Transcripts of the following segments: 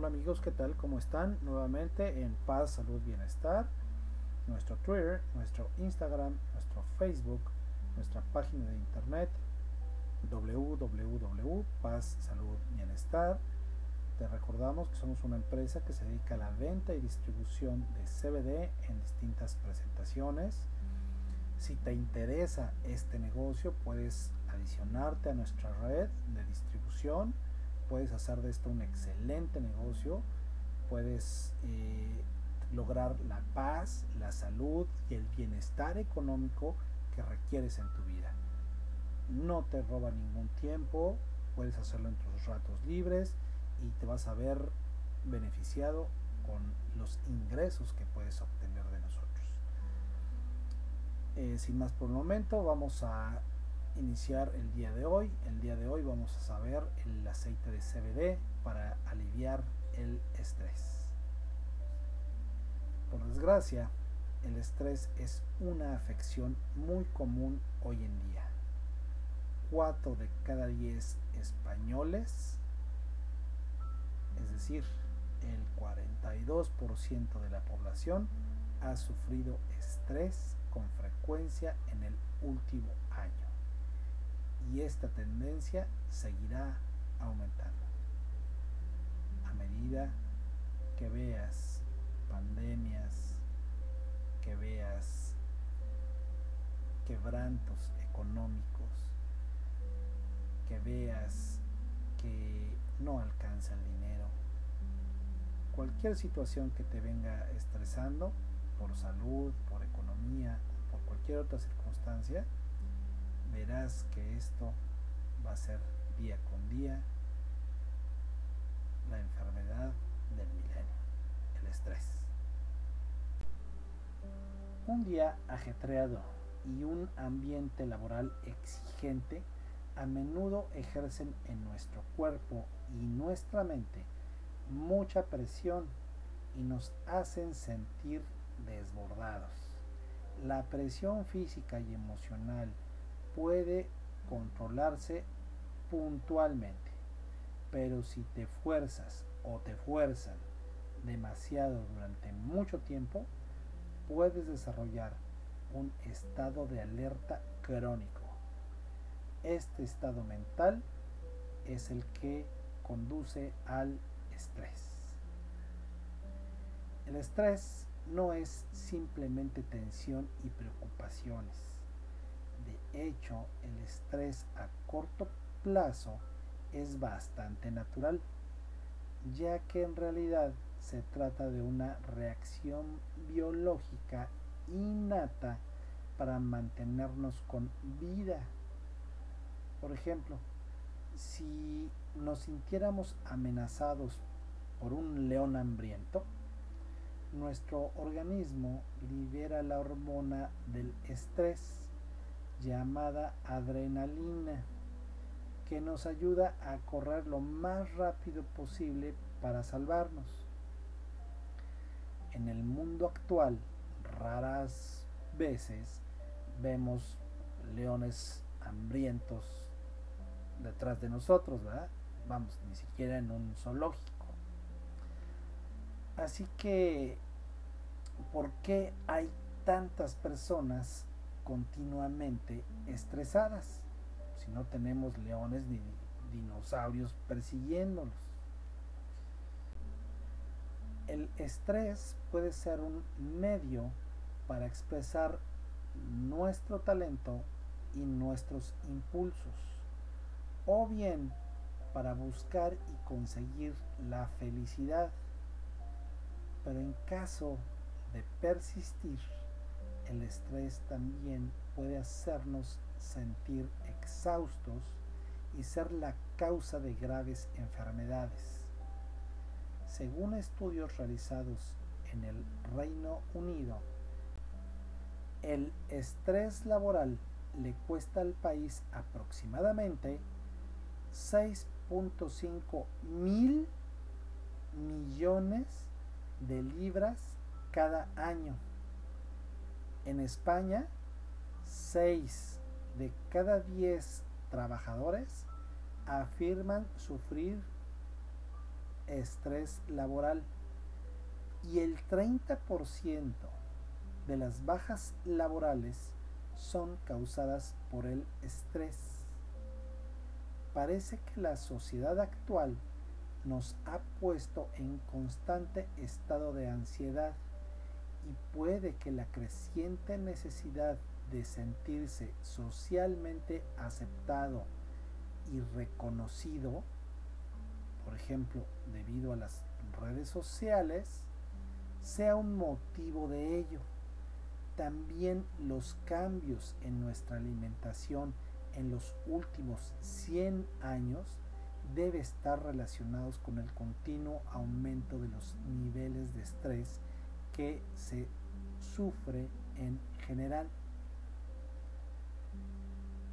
Hola amigos, ¿qué tal? ¿Cómo están? Nuevamente en Paz, Salud, Bienestar. Nuestro Twitter, nuestro Instagram, nuestro Facebook, nuestra página de internet www.paz, salud, bienestar. Te recordamos que somos una empresa que se dedica a la venta y distribución de CBD en distintas presentaciones. Si te interesa este negocio, puedes adicionarte a nuestra red de distribución puedes hacer de esto un excelente negocio, puedes eh, lograr la paz, la salud y el bienestar económico que requieres en tu vida. No te roba ningún tiempo, puedes hacerlo en tus ratos libres y te vas a ver beneficiado con los ingresos que puedes obtener de nosotros. Eh, sin más por el momento, vamos a iniciar el día de hoy. El día de hoy vamos a saber el aceite de CBD para aliviar el estrés. Por desgracia, el estrés es una afección muy común hoy en día. 4 de cada 10 españoles, es decir, el 42% de la población, ha sufrido estrés con frecuencia en el último año y esta tendencia seguirá aumentando. A medida que veas pandemias, que veas quebrantos económicos, que veas que no alcanza el dinero, cualquier situación que te venga estresando por salud, por economía, por cualquier otra circunstancia, verás que esto va a ser día con día la enfermedad del milenio, el estrés. Un día ajetreado y un ambiente laboral exigente a menudo ejercen en nuestro cuerpo y nuestra mente mucha presión y nos hacen sentir desbordados. La presión física y emocional puede controlarse puntualmente, pero si te fuerzas o te fuerzan demasiado durante mucho tiempo, puedes desarrollar un estado de alerta crónico. Este estado mental es el que conduce al estrés. El estrés no es simplemente tensión y preocupaciones hecho, el estrés a corto plazo es bastante natural, ya que en realidad se trata de una reacción biológica innata para mantenernos con vida. Por ejemplo, si nos sintiéramos amenazados por un león hambriento, nuestro organismo libera la hormona del estrés llamada adrenalina que nos ayuda a correr lo más rápido posible para salvarnos. En el mundo actual, raras veces vemos leones hambrientos detrás de nosotros, ¿verdad? Vamos, ni siquiera en un zoológico. Así que, ¿por qué hay tantas personas continuamente estresadas, si no tenemos leones ni dinosaurios persiguiéndolos. El estrés puede ser un medio para expresar nuestro talento y nuestros impulsos, o bien para buscar y conseguir la felicidad. Pero en caso de persistir, el estrés también puede hacernos sentir exhaustos y ser la causa de graves enfermedades. Según estudios realizados en el Reino Unido, el estrés laboral le cuesta al país aproximadamente 6.5 mil millones de libras cada año. En España, 6 de cada 10 trabajadores afirman sufrir estrés laboral y el 30% de las bajas laborales son causadas por el estrés. Parece que la sociedad actual nos ha puesto en constante estado de ansiedad y puede que la creciente necesidad de sentirse socialmente aceptado y reconocido, por ejemplo, debido a las redes sociales, sea un motivo de ello. También los cambios en nuestra alimentación en los últimos 100 años debe estar relacionados con el continuo aumento de los niveles de estrés que se sufre en general.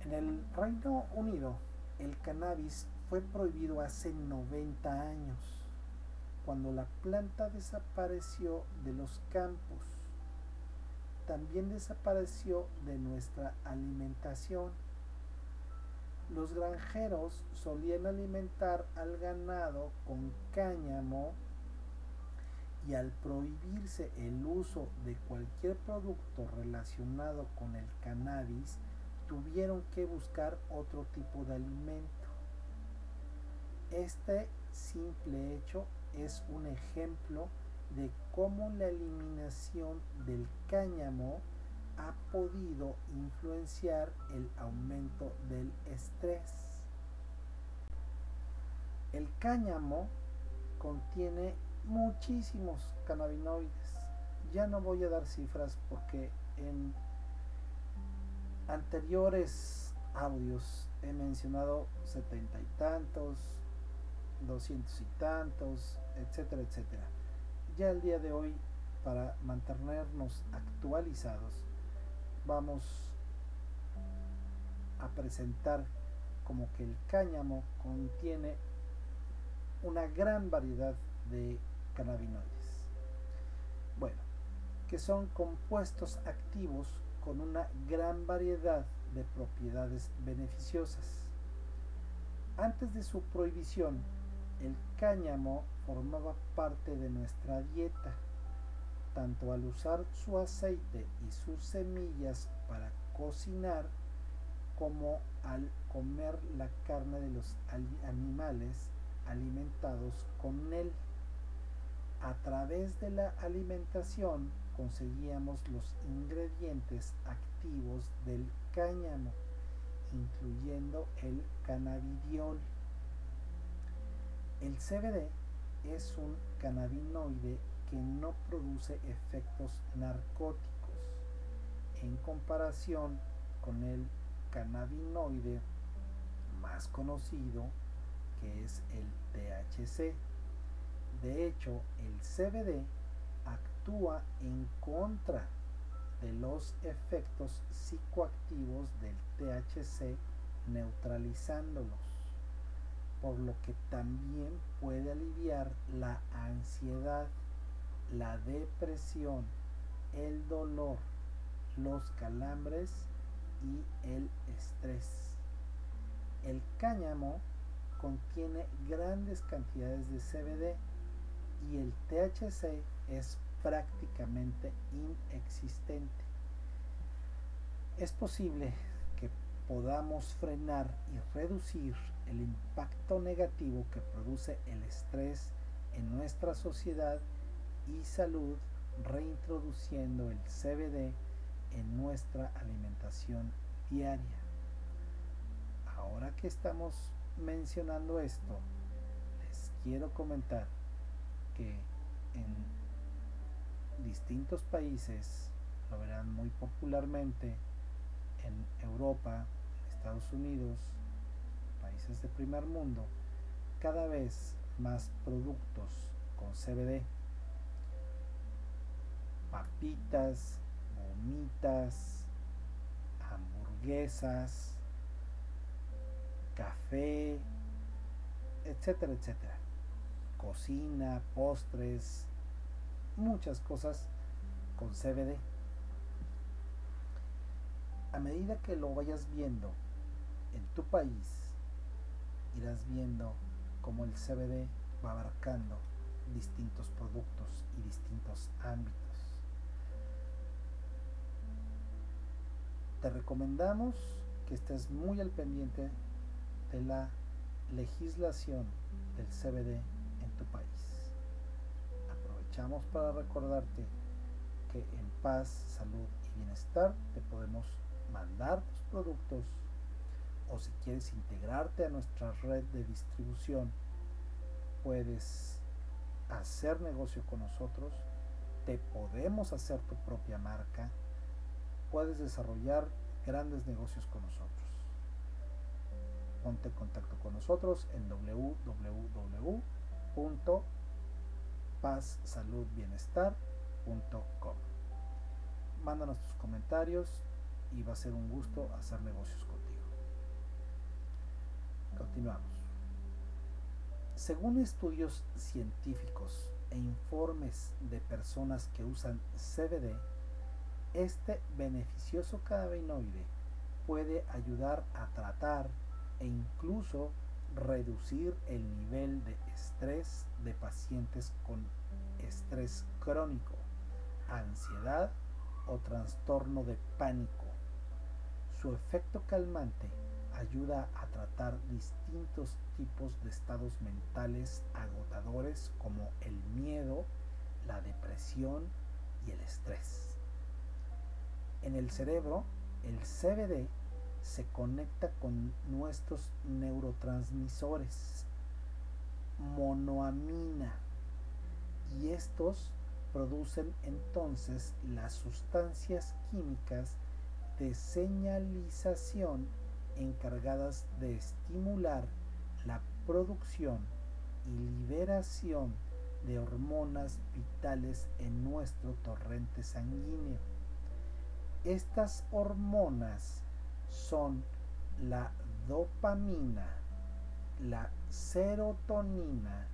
En el Reino Unido, el cannabis fue prohibido hace 90 años, cuando la planta desapareció de los campos. También desapareció de nuestra alimentación los granjeros solían alimentar al ganado con cáñamo y al prohibirse el uso de cualquier producto relacionado con el cannabis, tuvieron que buscar otro tipo de alimento. Este simple hecho es un ejemplo de cómo la eliminación del cáñamo ha podido influenciar el aumento del estrés. El cáñamo contiene muchísimos cannabinoides. Ya no voy a dar cifras porque en anteriores audios he mencionado setenta y tantos, doscientos y tantos, etcétera, etcétera. Ya el día de hoy, para mantenernos actualizados, vamos a presentar como que el cáñamo contiene una gran variedad de cannabinoides. Bueno, que son compuestos activos con una gran variedad de propiedades beneficiosas. Antes de su prohibición, el cáñamo formaba parte de nuestra dieta tanto al usar su aceite y sus semillas para cocinar como al comer la carne de los animales alimentados con él. A través de la alimentación conseguíamos los ingredientes activos del cáñamo, incluyendo el cannabidiol. El CBD es un cannabinoide que no produce efectos narcóticos en comparación con el cannabinoide más conocido que es el THC. De hecho, el CBD actúa en contra de los efectos psicoactivos del THC neutralizándolos, por lo que también puede aliviar la ansiedad la depresión, el dolor, los calambres y el estrés. El cáñamo contiene grandes cantidades de CBD y el THC es prácticamente inexistente. Es posible que podamos frenar y reducir el impacto negativo que produce el estrés en nuestra sociedad y salud reintroduciendo el CBD en nuestra alimentación diaria. Ahora que estamos mencionando esto, les quiero comentar que en distintos países, lo verán muy popularmente en Europa, Estados Unidos, países de primer mundo, cada vez más productos con CBD papitas, gomitas, hamburguesas, café, etcétera, etcétera. Cocina, postres, muchas cosas con CBD. A medida que lo vayas viendo en tu país, irás viendo cómo el CBD va abarcando distintos productos y distintos ámbitos. Te recomendamos que estés muy al pendiente de la legislación del CBD. Para recordarte que en paz, salud y bienestar te podemos mandar tus productos o si quieres integrarte a nuestra red de distribución, puedes hacer negocio con nosotros, te podemos hacer tu propia marca, puedes desarrollar grandes negocios con nosotros. Ponte en contacto con nosotros en www.pazsaludbienestar.com. Mándanos tus comentarios y va a ser un gusto hacer negocios contigo. Continuamos. Según estudios científicos e informes de personas que usan CBD, este beneficioso cannabinoide puede ayudar a tratar e incluso reducir el nivel de estrés de pacientes con estrés crónico, ansiedad o trastorno de pánico. Su efecto calmante ayuda a tratar distintos tipos de estados mentales agotadores como el miedo, la depresión y el estrés. En el cerebro, el CBD se conecta con nuestros neurotransmisores monoamina y estos producen entonces las sustancias químicas de señalización encargadas de estimular la producción y liberación de hormonas vitales en nuestro torrente sanguíneo. Estas hormonas son la dopamina, la serotonina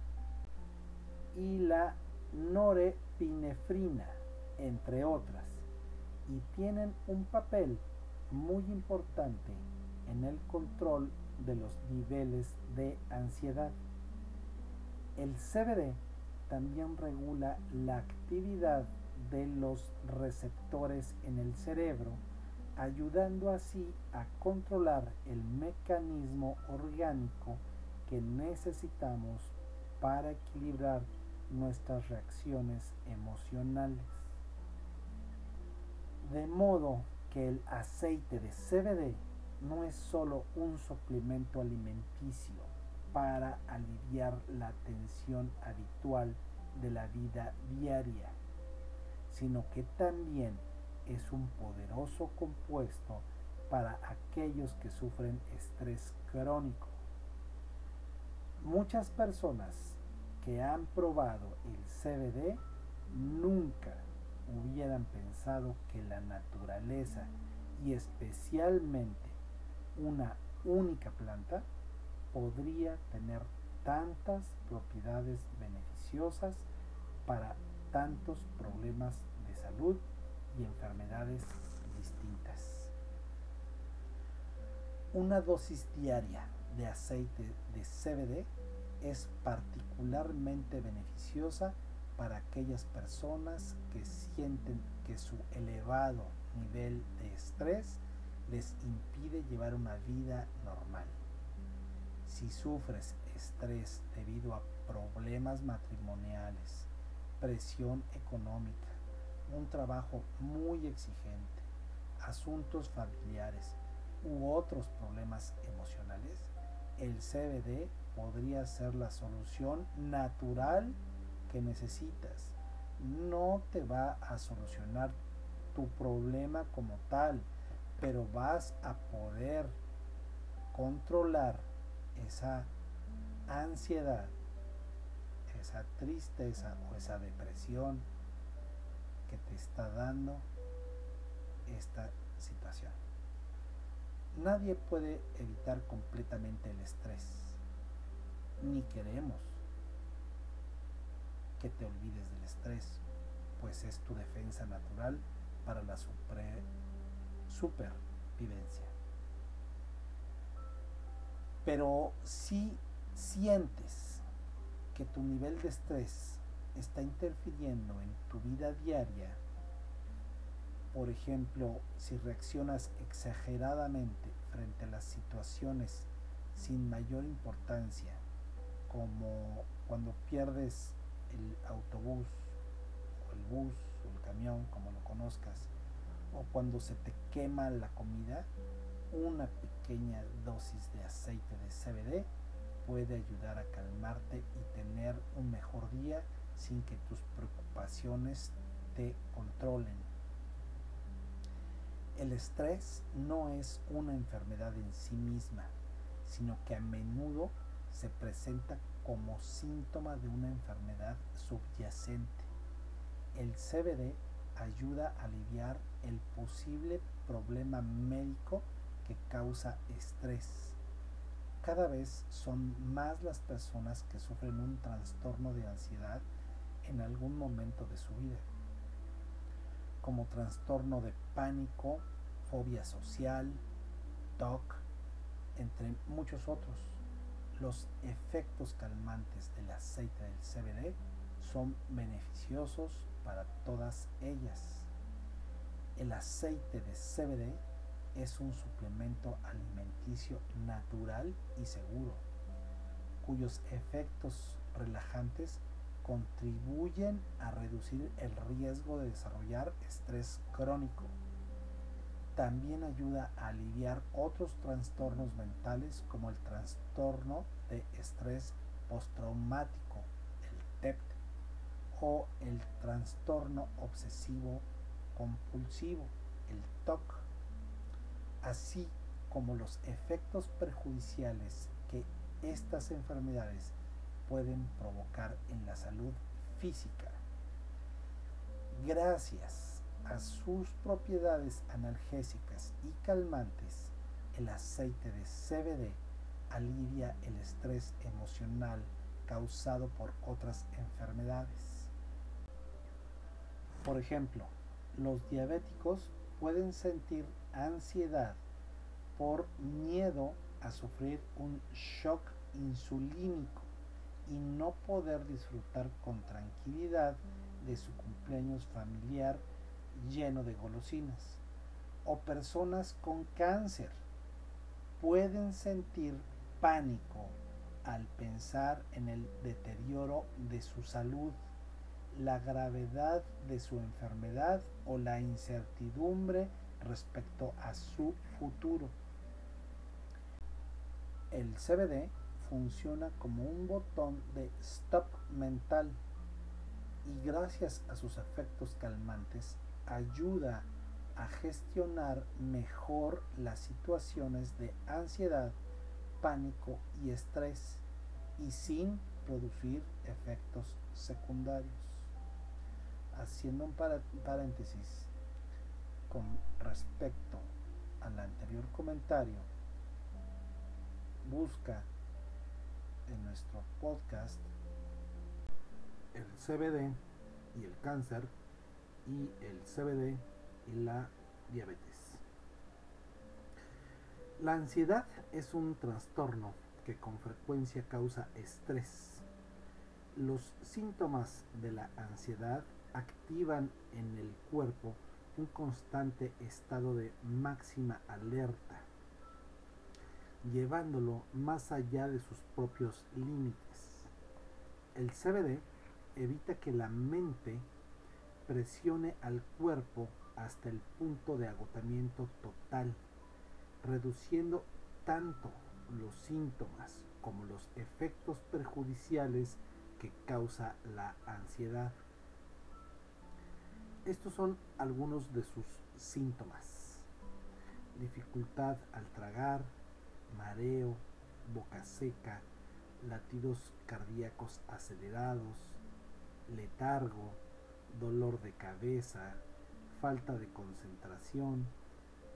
y la norepinefrina, entre otras, y tienen un papel muy importante en el control de los niveles de ansiedad. El CBD también regula la actividad de los receptores en el cerebro, ayudando así a controlar el mecanismo orgánico que necesitamos para equilibrar nuestras reacciones emocionales. De modo que el aceite de CBD no es solo un suplemento alimenticio para aliviar la tensión habitual de la vida diaria, sino que también es un poderoso compuesto para aquellos que sufren estrés crónico. Muchas personas que han probado el CBD nunca hubieran pensado que la naturaleza y especialmente una única planta podría tener tantas propiedades beneficiosas para tantos problemas de salud y enfermedades distintas. Una dosis diaria de aceite de CBD es particularmente beneficiosa para aquellas personas que sienten que su elevado nivel de estrés les impide llevar una vida normal. Si sufres estrés debido a problemas matrimoniales, presión económica, un trabajo muy exigente, asuntos familiares u otros problemas emocionales, el CBD podría ser la solución natural que necesitas. No te va a solucionar tu problema como tal, pero vas a poder controlar esa ansiedad, esa tristeza o esa depresión te está dando esta situación. Nadie puede evitar completamente el estrés, ni queremos que te olvides del estrés, pues es tu defensa natural para la supervivencia. Pero si sientes que tu nivel de estrés está interfiriendo en tu vida diaria, por ejemplo, si reaccionas exageradamente frente a las situaciones sin mayor importancia, como cuando pierdes el autobús o el bus o el camión, como lo conozcas, o cuando se te quema la comida, una pequeña dosis de aceite de CBD puede ayudar a calmarte y tener un mejor día sin que tus preocupaciones te controlen. El estrés no es una enfermedad en sí misma, sino que a menudo se presenta como síntoma de una enfermedad subyacente. El CBD ayuda a aliviar el posible problema médico que causa estrés. Cada vez son más las personas que sufren un trastorno de ansiedad en algún momento de su vida, como trastorno de pánico, fobia social, TOC, entre muchos otros. Los efectos calmantes del aceite del CBD son beneficiosos para todas ellas. El aceite de CBD es un suplemento alimenticio natural y seguro, cuyos efectos relajantes contribuyen a reducir el riesgo de desarrollar estrés crónico. También ayuda a aliviar otros trastornos mentales como el trastorno de estrés postraumático, el TEPT, o el trastorno obsesivo compulsivo, el TOC, así como los efectos perjudiciales que estas enfermedades pueden provocar en la salud física. Gracias a sus propiedades analgésicas y calmantes, el aceite de CBD alivia el estrés emocional causado por otras enfermedades. Por ejemplo, los diabéticos pueden sentir ansiedad por miedo a sufrir un shock insulínico y no poder disfrutar con tranquilidad de su cumpleaños familiar lleno de golosinas. O personas con cáncer pueden sentir pánico al pensar en el deterioro de su salud, la gravedad de su enfermedad o la incertidumbre respecto a su futuro. El CBD funciona como un botón de stop mental y gracias a sus efectos calmantes ayuda a gestionar mejor las situaciones de ansiedad, pánico y estrés y sin producir efectos secundarios. Haciendo un paréntesis con respecto al anterior comentario, busca en nuestro podcast el CBD y el cáncer y el CBD y la diabetes. La ansiedad es un trastorno que con frecuencia causa estrés. Los síntomas de la ansiedad activan en el cuerpo un constante estado de máxima alerta llevándolo más allá de sus propios límites. El CBD evita que la mente presione al cuerpo hasta el punto de agotamiento total, reduciendo tanto los síntomas como los efectos perjudiciales que causa la ansiedad. Estos son algunos de sus síntomas. Dificultad al tragar, mareo, boca seca, latidos cardíacos acelerados, letargo, dolor de cabeza, falta de concentración,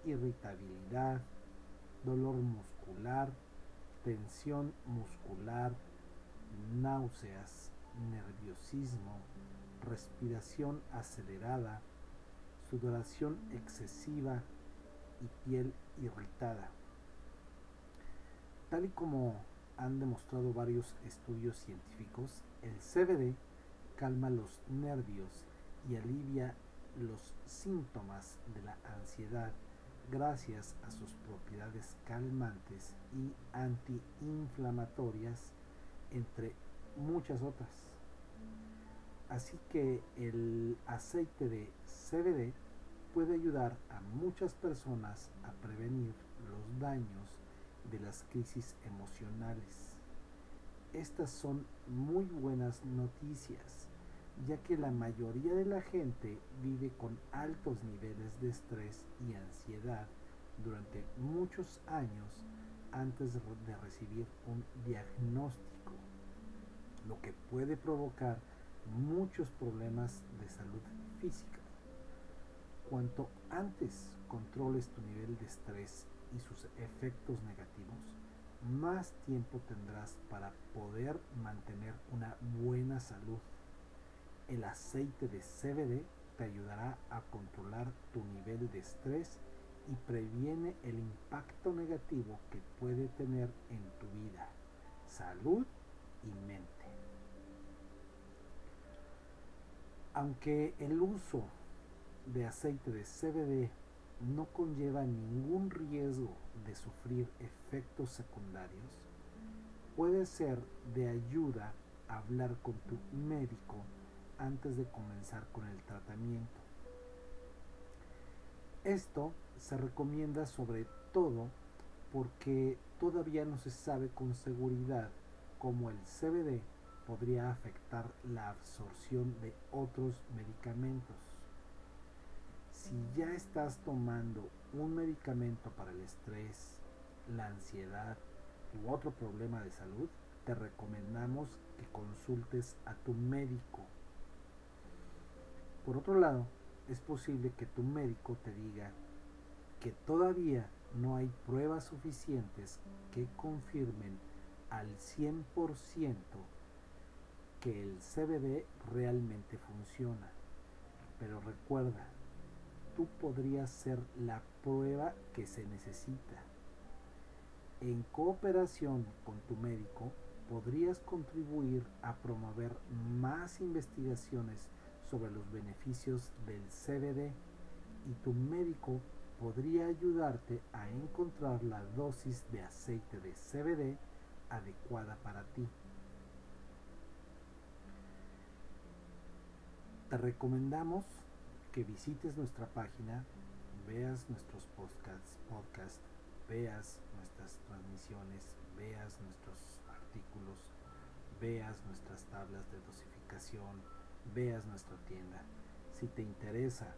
irritabilidad, dolor muscular, tensión muscular, náuseas, nerviosismo, respiración acelerada, sudoración excesiva y piel irritada. Tal y como han demostrado varios estudios científicos, El CBD calma los nervios y alivia los síntomas de la ansiedad gracias a sus propiedades calmantes y antiinflamatorias, entre muchas otras. Así que el aceite de CBD puede ayudar a muchas personas a prevenir los daños de las crisis emocionales. Estas son muy buenas noticias, ya que la mayoría de la gente vive con altos niveles de estrés y ansiedad durante muchos años antes de recibir un diagnóstico, lo que puede provocar muchos problemas de salud física. Cuanto antes controles tu nivel de estrés y sus efectos negativos, más tiempo tendrás para poder mantener una buena salud. El aceite de CBD te ayudará a controlar tu nivel de estrés y previene el impacto negativo que puede tener en tu vida, salud y mente. Aunque el uso de aceite de CBD no conlleva ningún riesgo de sufrir efectos secundarios, puede ser de ayuda hablar con tu médico antes de comenzar con el tratamiento. Esto se recomienda sobre todo porque todavía no se sabe con seguridad cómo el CBD podría afectar la absorción de otros medicamentos. Si ya estás tomando un medicamento para el estrés, la ansiedad u otro problema de salud, te recomendamos que consultes a tu médico. Por otro lado, es posible que tu médico te diga que todavía no hay pruebas suficientes que confirmen al 100% que el CBD realmente funciona. Pero recuerda, tú podrías ser la prueba que se necesita. En cooperación con tu médico, podrías contribuir a promover más investigaciones sobre los beneficios del CBD y tu médico podría ayudarte a encontrar la dosis de aceite de CBD adecuada para ti. Te recomendamos que visites nuestra página, veas nuestros podcasts, podcast, veas nuestras transmisiones, veas nuestros artículos, veas nuestras tablas de dosificación, veas nuestra tienda. Si te interesa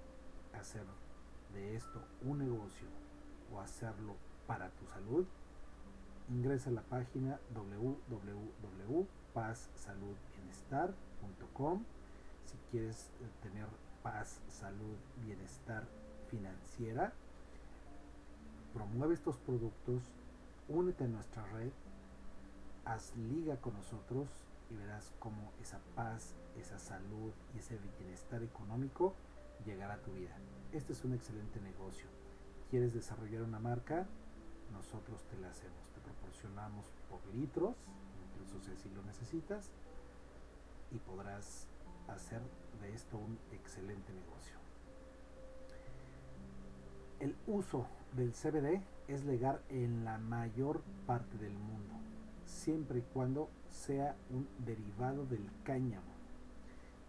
hacer de esto un negocio o hacerlo para tu salud, ingresa a la página www.pazsaludbienestar.com si quieres eh, tener paz, salud, bienestar financiera, promueve estos productos, únete a nuestra red, haz liga con nosotros y verás cómo esa paz, esa salud y ese bienestar económico llegará a tu vida. Este es un excelente negocio. ¿Quieres desarrollar una marca? Nosotros te la hacemos. Te proporcionamos por litros, incluso si lo necesitas, y podrás hacer de esto un excelente negocio. El uso del CBD es legal en la mayor parte del mundo, siempre y cuando sea un derivado del cáñamo,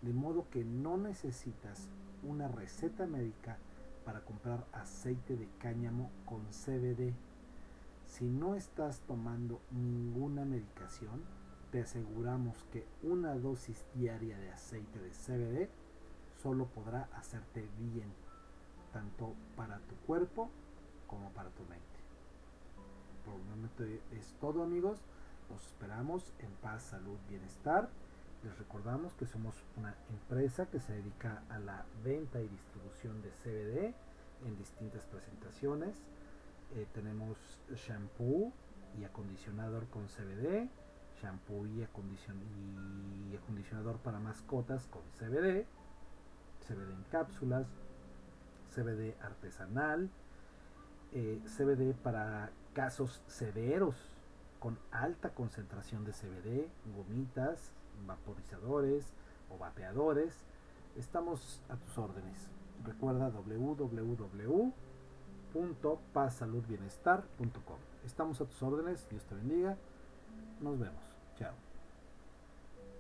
de modo que no necesitas una receta médica para comprar aceite de cáñamo con CBD. Si no estás tomando ninguna medicación, te aseguramos que una dosis diaria de aceite de CBD solo podrá hacerte bien, tanto para tu cuerpo como para tu mente. Por el momento es todo amigos, nos esperamos en paz, salud, bienestar. Les recordamos que somos una empresa que se dedica a la venta y distribución de CBD en distintas presentaciones. Eh, tenemos shampoo y acondicionador con CBD, shampoo y, acondicionador para mascotas con CBD, CBD en cápsulas, CBD artesanal, eh, CBD para casos severos con alta concentración de CBD, gomitas, vaporizadores o vapeadores, estamos a tus órdenes. Recuerda www.pazsaludbienestar.com. Estamos a tus órdenes, Dios te bendiga. Nos vemos. Ciao.